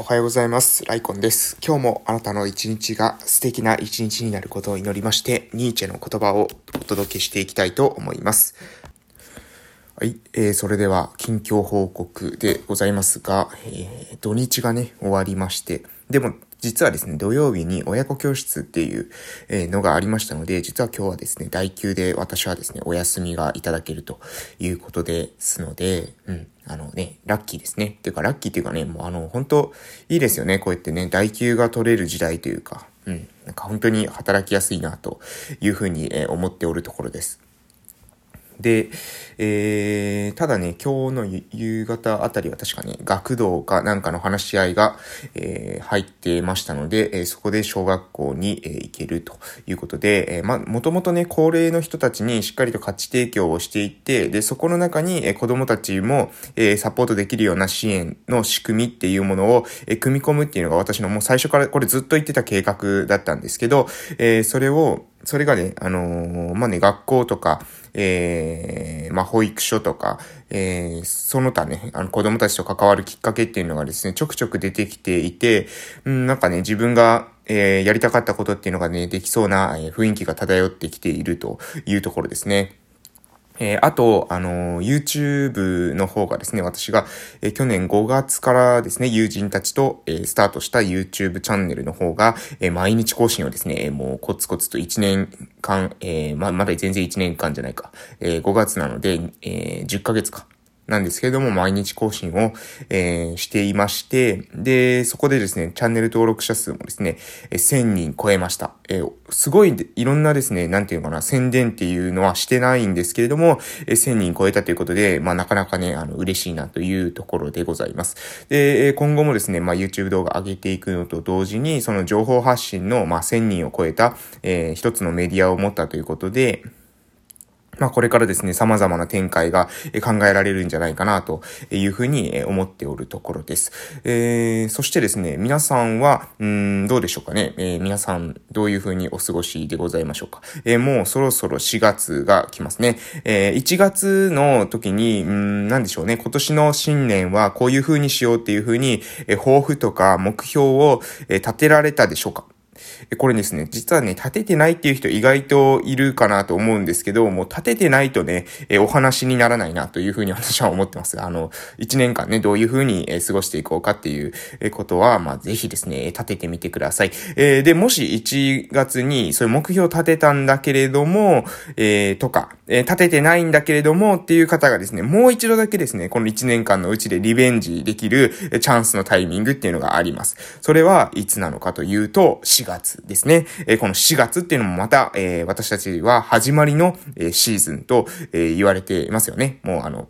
おはようございます。ライコンです。今日もあなたの一日が素敵な一日になることを祈りまして、ニーチェの言葉をお届けしていきたいと思います。はい、えー、それでは近況報告でございますが、えー、土日がね、終わりまして、でも実はですね、土曜日に親子教室っていうのがありましたので、実は今日はですね、代休で私はですね、お休みがいただけるということですので、うん、あのね、ラッキーですね。っていうか、ラッキーっていうかね、もうあの、本当いいですよね。こうやってね、代休が取れる時代というか、うん、なんか本当に働きやすいなというふうに思っておるところです。で、えー、ただね、今日の夕方あたりは確かね、学童かなんかの話し合いが、えー、入ってましたので、えー、そこで小学校に、えー、行けるということで、えー、ま、もともとね、高齢の人たちにしっかりと価値提供をしていって、で、そこの中に、えー、子供たちも、えー、サポートできるような支援の仕組みっていうものを、えー、組み込むっていうのが私のもう最初からこれずっと言ってた計画だったんですけど、えー、それを、それがね、あのー、まあ、ね、学校とか、えー、まあ、保育所とか、えー、その他ね、あの、子供たちと関わるきっかけっていうのがですね、ちょくちょく出てきていて、うん、なんかね、自分が、えー、やりたかったことっていうのがね、できそうな、え、雰囲気が漂ってきているというところですね。えー、あと、あの、YouTube の方がですね、私が、えー、去年5月からですね、友人たちと、えスタートした YouTube チャンネルの方が、え毎日更新をですね、もうコツコツと1年間、えま、まだ全然1年間じゃないか、え5月なので、え10ヶ月か。なんですけれども、毎日更新を、えー、していまして、で、そこでですね、チャンネル登録者数もですね、え1000人超えました。えー、すごい、いろんなですね、なんていうのかな、宣伝っていうのはしてないんですけれども、えー、1000人超えたということで、まあ、なかなかね、あの、嬉しいなというところでございます。で、今後もですね、まあ、YouTube 動画上げていくのと同時に、その情報発信の、まあ、1000人を超えた、えー、一つのメディアを持ったということで、まあこれからですね、様々な展開が考えられるんじゃないかなというふうに思っておるところです。えー、そしてですね、皆さんは、うん、どうでしょうかね。えー、皆さん、どういうふうにお過ごしでございましょうか。えー、もうそろそろ4月が来ますね。えー、1月の時に、うん、なんでしょうね。今年の新年はこういうふうにしようっていうふうに、え、抱負とか目標を、立てられたでしょうか。これですね、実はね、立ててないっていう人意外といるかなと思うんですけど、もう立ててないとね、えお話にならないなというふうに私は思ってます。あの、1年間ね、どういうふうに過ごしていこうかっていうことは、まあ、ぜひですね、立ててみてください。えー、で、もし1月にそういう目標を立てたんだけれども、えー、とか、えー、立ててないんだけれどもっていう方がですね、もう一度だけですね、この1年間のうちでリベンジできるチャンスのタイミングっていうのがあります。それはいつなのかというと、4月月ですね。えー、この4月っていうのもまた、えー、私たちは始まりの、えー、シーズンと、え、言われていますよね。もうあの、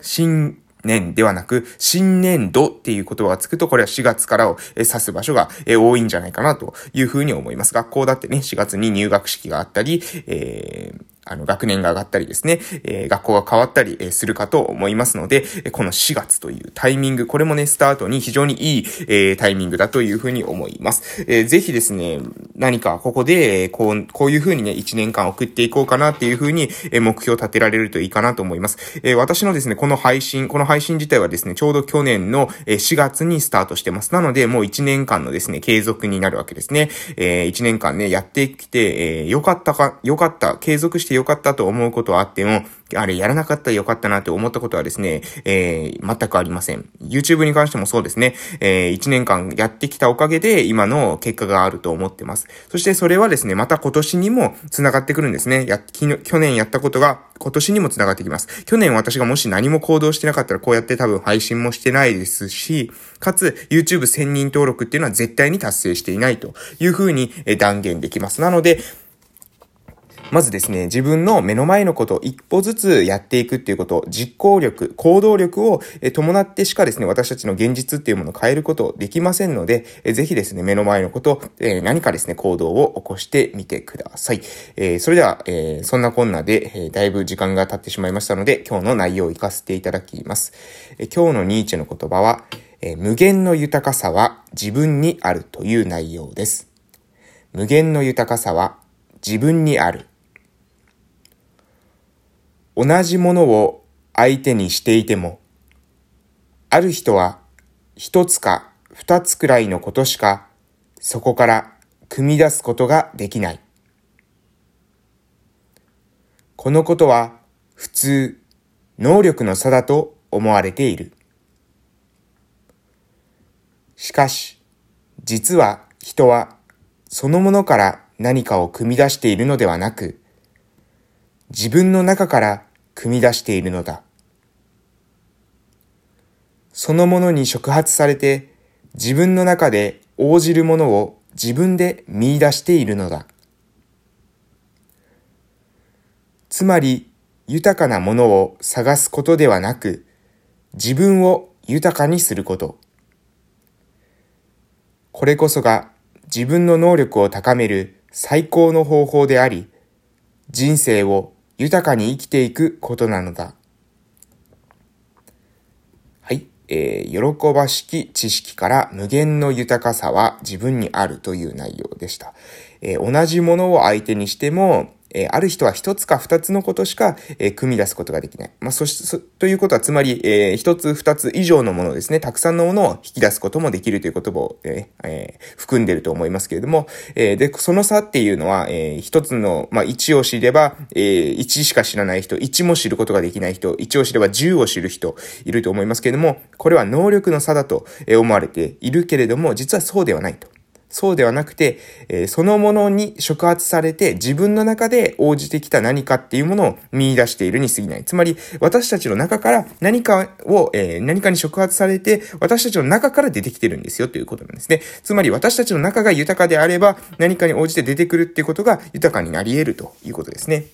新年ではなく、新年度っていう言葉がつくと、これは4月からを指す場所が多いんじゃないかなというふうに思います。学校だってね、4月に入学式があったり、えー、あの、学年が上がったりですね、えー、学校が変わったり、するかと思いますので、この4月というタイミング、これもね、スタートに非常にいい、え、タイミングだというふうに思います。えー、ぜひですね、何かここで、こう、こういうふうにね、1年間送っていこうかなっていうふうに、え目標を立てられるといいかなと思います。え私のですね、この配信、この配信自体はですね、ちょうど去年の4月にスタートしてます。なので、もう1年間のですね、継続になるわけですね。え1年間ね、やってきて、えー、よかったか、よかった、継続してよかったと思うことはあっても、あれやらなかったらよかったなって思ったことはですね、えー、全くありません。YouTube に関してもそうですね、えー、1年間やってきたおかげで今の結果があると思ってます。そしてそれはですね、また今年にも繋がってくるんですね。や、去年やったことが今年にも繋がってきます。去年私がもし何も行動してなかったらこうやって多分配信もしてないですし、かつ YouTube 1000人登録っていうのは絶対に達成していないというふうに断言できます。なので、まずですね、自分の目の前のことを一歩ずつやっていくっていうこと、実行力、行動力を伴ってしかですね、私たちの現実っていうものを変えることできませんので、ぜひですね、目の前のこと、何かですね、行動を起こしてみてください。それでは、そんなこんなで、だいぶ時間が経ってしまいましたので、今日の内容を活かせていただきます。今日のニーチェの言葉は、無限の豊かさは自分にあるという内容です。無限の豊かさは自分にある。同じものを相手にしていても、ある人は一つか二つくらいのことしかそこから組み出すことができない。このことは普通、能力の差だと思われている。しかし、実は人はそのものから何かを組み出しているのではなく、自分の中から組み出しているのだ。そのものに触発されて自分の中で応じるものを自分で見出しているのだ。つまり豊かなものを探すことではなく、自分を豊かにすること。これこそが自分の能力を高める最高の方法であり、人生を豊かに生きていくことなのだ。はい。えー、喜ばしき知識から無限の豊かさは自分にあるという内容でした。えー、同じものを相手にしても、え、ある人は一つか二つのことしか、え、組み出すことができない。まあ、そし、そ、ということは、つまり、えー、一つ二つ以上のものですね、たくさんのものを引き出すこともできるという言葉を、ええー、含んでると思いますけれども、えー、で、その差っていうのは、えー、一つの、まあ、一を知れば、えー、一しか知らない人、一も知ることができない人、一を知れば十を知る人、いると思いますけれども、これは能力の差だと思われているけれども、実はそうではないと。そうではなくて、え、そのものに触発されて自分の中で応じてきた何かっていうものを見出しているに過ぎない。つまり、私たちの中から何かを、え、何かに触発されて、私たちの中から出てきてるんですよということなんですね。つまり、私たちの中が豊かであれば、何かに応じて出てくるっていうことが豊かになり得るということですね。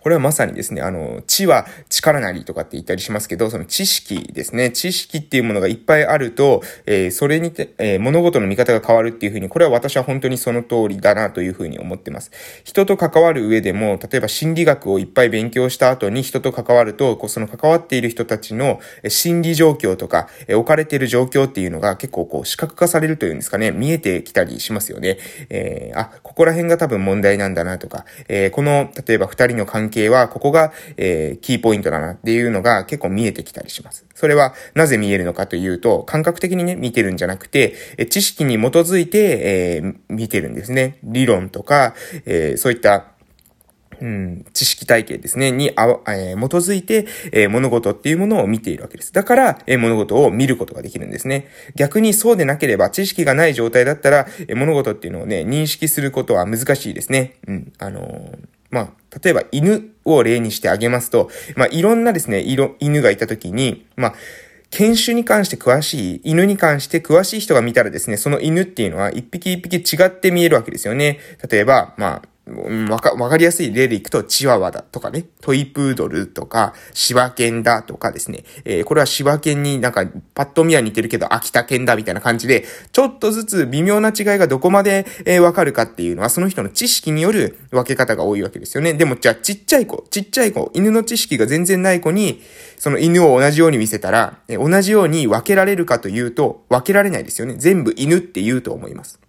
これはまさにですね、あの、知は力なりとかって言ったりしますけど、その知識ですね、知識っていうものがいっぱいあると、えー、それにて、えー、物事の見方が変わるっていうふうに、これは私は本当にその通りだなというふうに思ってます。人と関わる上でも、例えば心理学をいっぱい勉強した後に人と関わると、こうその関わっている人たちの心理状況とか、えー、置かれている状況っていうのが結構こう視覚化されるというんですかね、見えてきたりしますよね。えー、あ、ここら辺が多分問題なんだなとか、えー、この、例えば二人の関係は、ここが、えー、キーポイントだなっていうのが結構見えてきたりします。それはなぜ見えるのかというと、感覚的にね、見てるんじゃなくて、え知識に基づいて、えー、見てるんですね。理論とか、えー、そういったうん、知識体系ですね、にあ、えー、基づいて、えー、物事っていうものを見ているわけです。だから、えー、物事を見ることができるんですね。逆にそうでなければ、知識がない状態だったら、え物事っていうのをね、認識することは難しいですね。うん、あのまあ、例えば犬を例にしてあげますと、まあ、いろんなですね、犬がいたときに、まあ、犬種に関して詳しい、犬に関して詳しい人が見たらですね、その犬っていうのは一匹一匹違って見えるわけですよね。例えば、まあ、わか、わかりやすい例でいくと、チワワだとかね、トイプードルとか、柴犬だとかですね、えー、これは柴犬になんか、パッと見は似てるけど、秋田犬だみたいな感じで、ちょっとずつ微妙な違いがどこまで、えー、わかるかっていうのは、その人の知識による分け方が多いわけですよね。でも、じゃあ、ちっちゃい子、ちっちゃい子、犬の知識が全然ない子に、その犬を同じように見せたら、えー、同じように分けられるかというと、分けられないですよね。全部犬って言うと思います。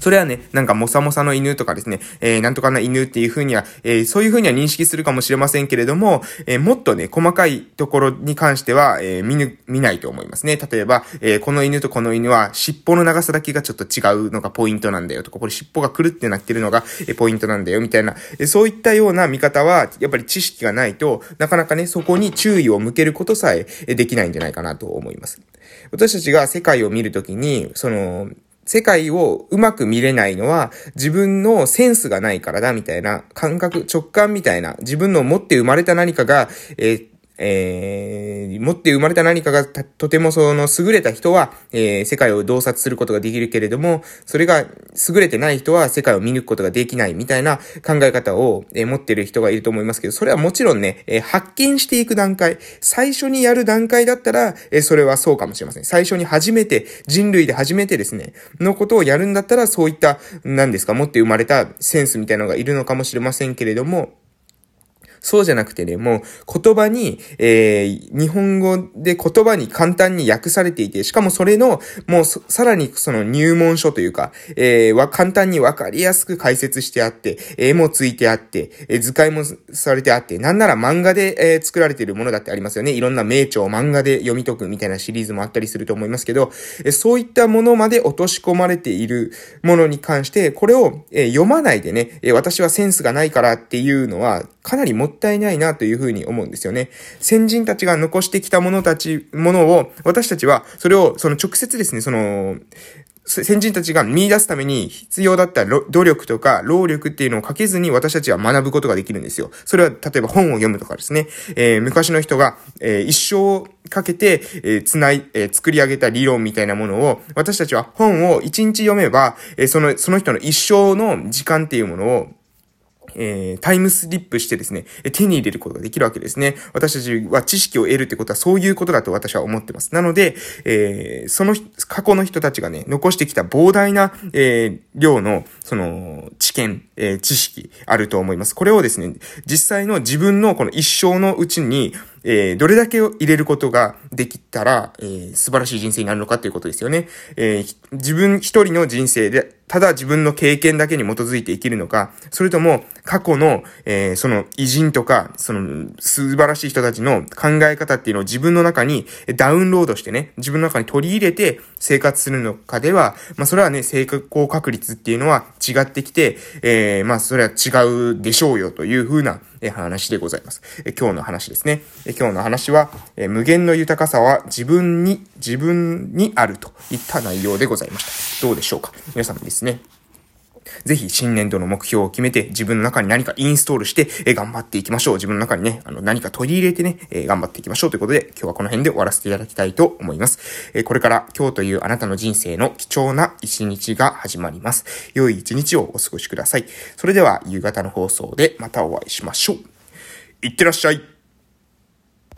それはね、なんかもさもさの犬とかですね、えー、なんとかな犬っていう風には、えー、そういう風には認識するかもしれませんけれども、えー、もっとね、細かいところに関しては、えー、見ぬ、見ないと思いますね。例えば、えー、この犬とこの犬は尻尾の長さだけがちょっと違うのがポイントなんだよとか、これ尻尾がくるってなってるのが、えー、ポイントなんだよみたいな、えー、そういったような見方は、やっぱり知識がないとなかなかね、そこに注意を向けることさえできないんじゃないかなと思います。私たちが世界を見るときに、その、世界をうまく見れないのは自分のセンスがないからだみたいな感覚、直感みたいな自分の持って生まれた何かが、えーえー、持って生まれた何かがとてもその優れた人は、えー、世界を洞察することができるけれども、それが優れてない人は世界を見抜くことができないみたいな考え方を、えー、持ってる人がいると思いますけど、それはもちろんね、えー、発見していく段階、最初にやる段階だったら、えー、それはそうかもしれません。最初に初めて、人類で初めてですね、のことをやるんだったら、そういった、何ですか、持って生まれたセンスみたいなのがいるのかもしれませんけれども、そうじゃなくてね、もう言葉に、えー、日本語で言葉に簡単に訳されていて、しかもそれの、もうさらにその入門書というか、えー、は簡単にわかりやすく解説してあって、絵もついてあって、えー、図解もされてあって、なんなら漫画で、えー、作られているものだってありますよね。いろんな名著を漫画で読み解くみたいなシリーズもあったりすると思いますけど、えー、そういったものまで落とし込まれているものに関して、これを、えー、読まないでね、えー、私はセンスがないからっていうのは、かなりもったいないなというふうに思うんですよね。先人たちが残してきたものたち、ものを、私たちは、それを、その直接ですね、その、先人たちが見出すために必要だった努力とか労力っていうのをかけずに私たちは学ぶことができるんですよ。それは例えば本を読むとかですね。えー、昔の人が、えー、一生かけて、えー、つない、え、作り上げた理論みたいなものを私たちは本を一日読めば、え、その、その人の一生の時間っていうものをえー、タイムスリップしてですね、手に入れることができるわけですね。私たちは知識を得るってことはそういうことだと私は思ってます。なので、えー、その過去の人たちがね、残してきた膨大な、えー、量の、その、知見、えー、知識あると思います。これをですね、実際の自分のこの一生のうちに、えー、どれだけを入れることができたら、えー、素晴らしい人生になるのかっていうことですよね。えー、自分一人の人生で、ただ自分の経験だけに基づいて生きるのか、それとも過去の、えー、その偉人とか、その素晴らしい人たちの考え方っていうのを自分の中にダウンロードしてね、自分の中に取り入れて生活するのかでは、まあそれはね、成功確率っていうのは違ってきて、えー、まあそれは違うでしょうよというふうなえ話でございます。え今日の話ですね。え今日の話は、え無限の豊かさは自分に、自分にあるといった内容でございました。どうでしょうか皆さんですね。ぜひ新年度の目標を決めて自分の中に何かインストールして、え頑張っていきましょう。自分の中にね、あの何か取り入れてね、え頑張っていきましょうということで今日はこの辺で終わらせていただきたいと思います。えこれから今日というあなたの人生の貴重な一日が始まります。良い一日をお過ごしください。それでは夕方の放送でまたお会いしましょう。いってらっしゃい。